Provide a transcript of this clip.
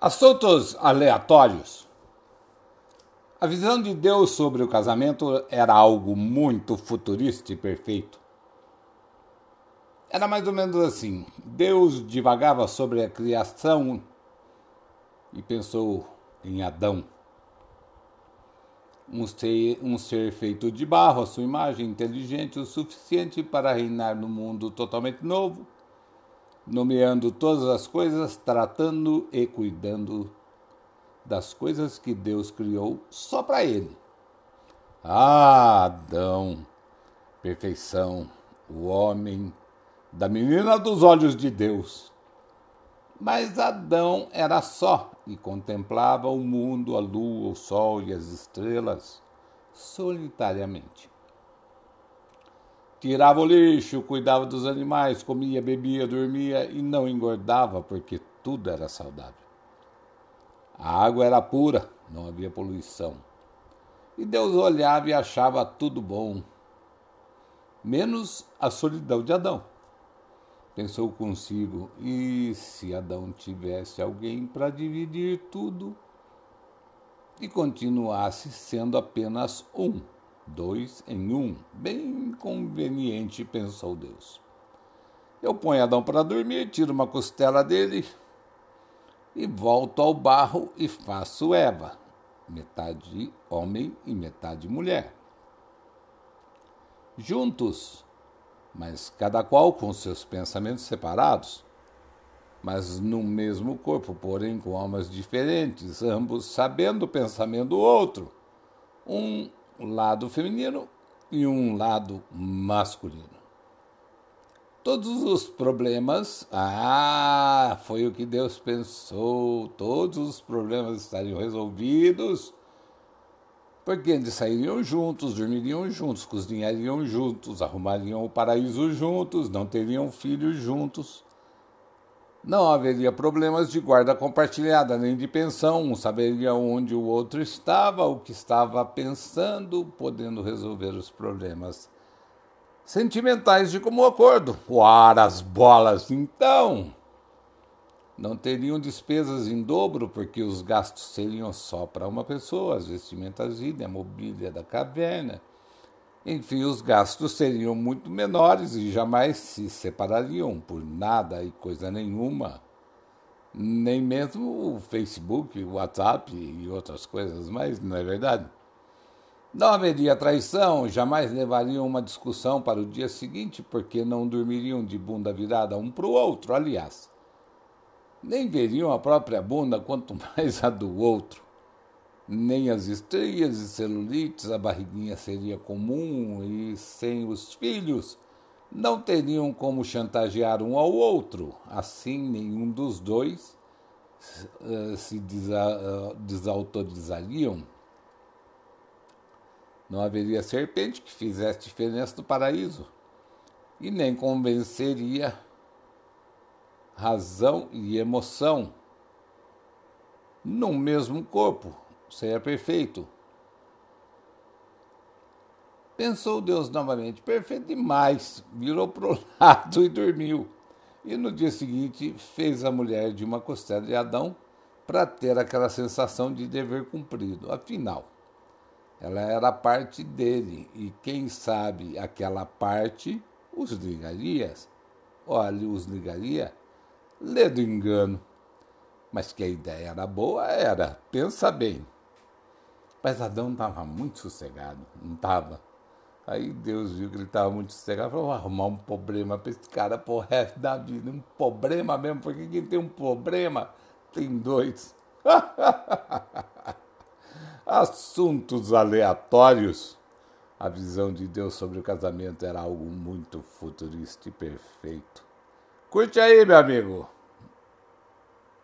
Assuntos aleatórios. A visão de Deus sobre o casamento era algo muito futurista e perfeito. Era mais ou menos assim: Deus divagava sobre a criação e pensou em Adão. Um ser, um ser feito de barro, a sua imagem, inteligente o suficiente para reinar no mundo totalmente novo nomeando todas as coisas, tratando e cuidando das coisas que Deus criou só para ele. Ah, Adão, perfeição, o homem da menina dos olhos de Deus. Mas Adão era só e contemplava o mundo, a lua, o sol e as estrelas solitariamente. Tirava o lixo, cuidava dos animais, comia, bebia, dormia e não engordava porque tudo era saudável. A água era pura, não havia poluição. E Deus olhava e achava tudo bom, menos a solidão de Adão. Pensou consigo: e se Adão tivesse alguém para dividir tudo e continuasse sendo apenas um? Dois em um. Bem conveniente, pensou Deus. Eu ponho Adão para dormir, tiro uma costela dele e volto ao barro e faço Eva, metade homem e metade mulher. Juntos, mas cada qual com seus pensamentos separados, mas no mesmo corpo, porém com almas diferentes, ambos sabendo o pensamento do outro. Um lado feminino e um lado masculino. Todos os problemas, ah, foi o que Deus pensou, todos os problemas estariam resolvidos, porque eles sairiam juntos, dormiriam juntos, cozinhariam juntos, arrumariam o paraíso juntos, não teriam filhos juntos. Não haveria problemas de guarda compartilhada nem de pensão, um saberia onde o outro estava, o que estava pensando, podendo resolver os problemas sentimentais de comum acordo. Ora, as bolas, então! Não teriam despesas em dobro, porque os gastos seriam só para uma pessoa, as vestimentas a mobília da caverna enfim, os gastos seriam muito menores e jamais se separariam por nada e coisa nenhuma, nem mesmo o Facebook, o WhatsApp e outras coisas, mas não é verdade? Não haveria traição, jamais levariam uma discussão para o dia seguinte, porque não dormiriam de bunda virada um para o outro, aliás. Nem veriam a própria bunda, quanto mais a do outro nem as estrias e celulites, a barriguinha seria comum e sem os filhos não teriam como chantagear um ao outro. Assim, nenhum dos dois uh, se uh, desautorizariam. Não haveria serpente que fizesse diferença no paraíso e nem convenceria razão e emoção no mesmo corpo seria perfeito. Pensou Deus novamente, perfeito demais, virou para o lado e dormiu. E no dia seguinte fez a mulher de uma costela de Adão para ter aquela sensação de dever cumprido. Afinal, ela era parte dele e quem sabe aquela parte os ligaria. Olha, os ligaria. Lê do engano. Mas que a ideia era boa, era. Pensa bem. Mas Adão estava muito sossegado, não estava. Aí Deus viu que ele estava muito sossegado, falou, vou arrumar um problema para esse cara por resto da vida. Um problema mesmo, porque quem tem um problema tem dois. Assuntos aleatórios. A visão de Deus sobre o casamento era algo muito futurista e perfeito. Curte aí, meu amigo.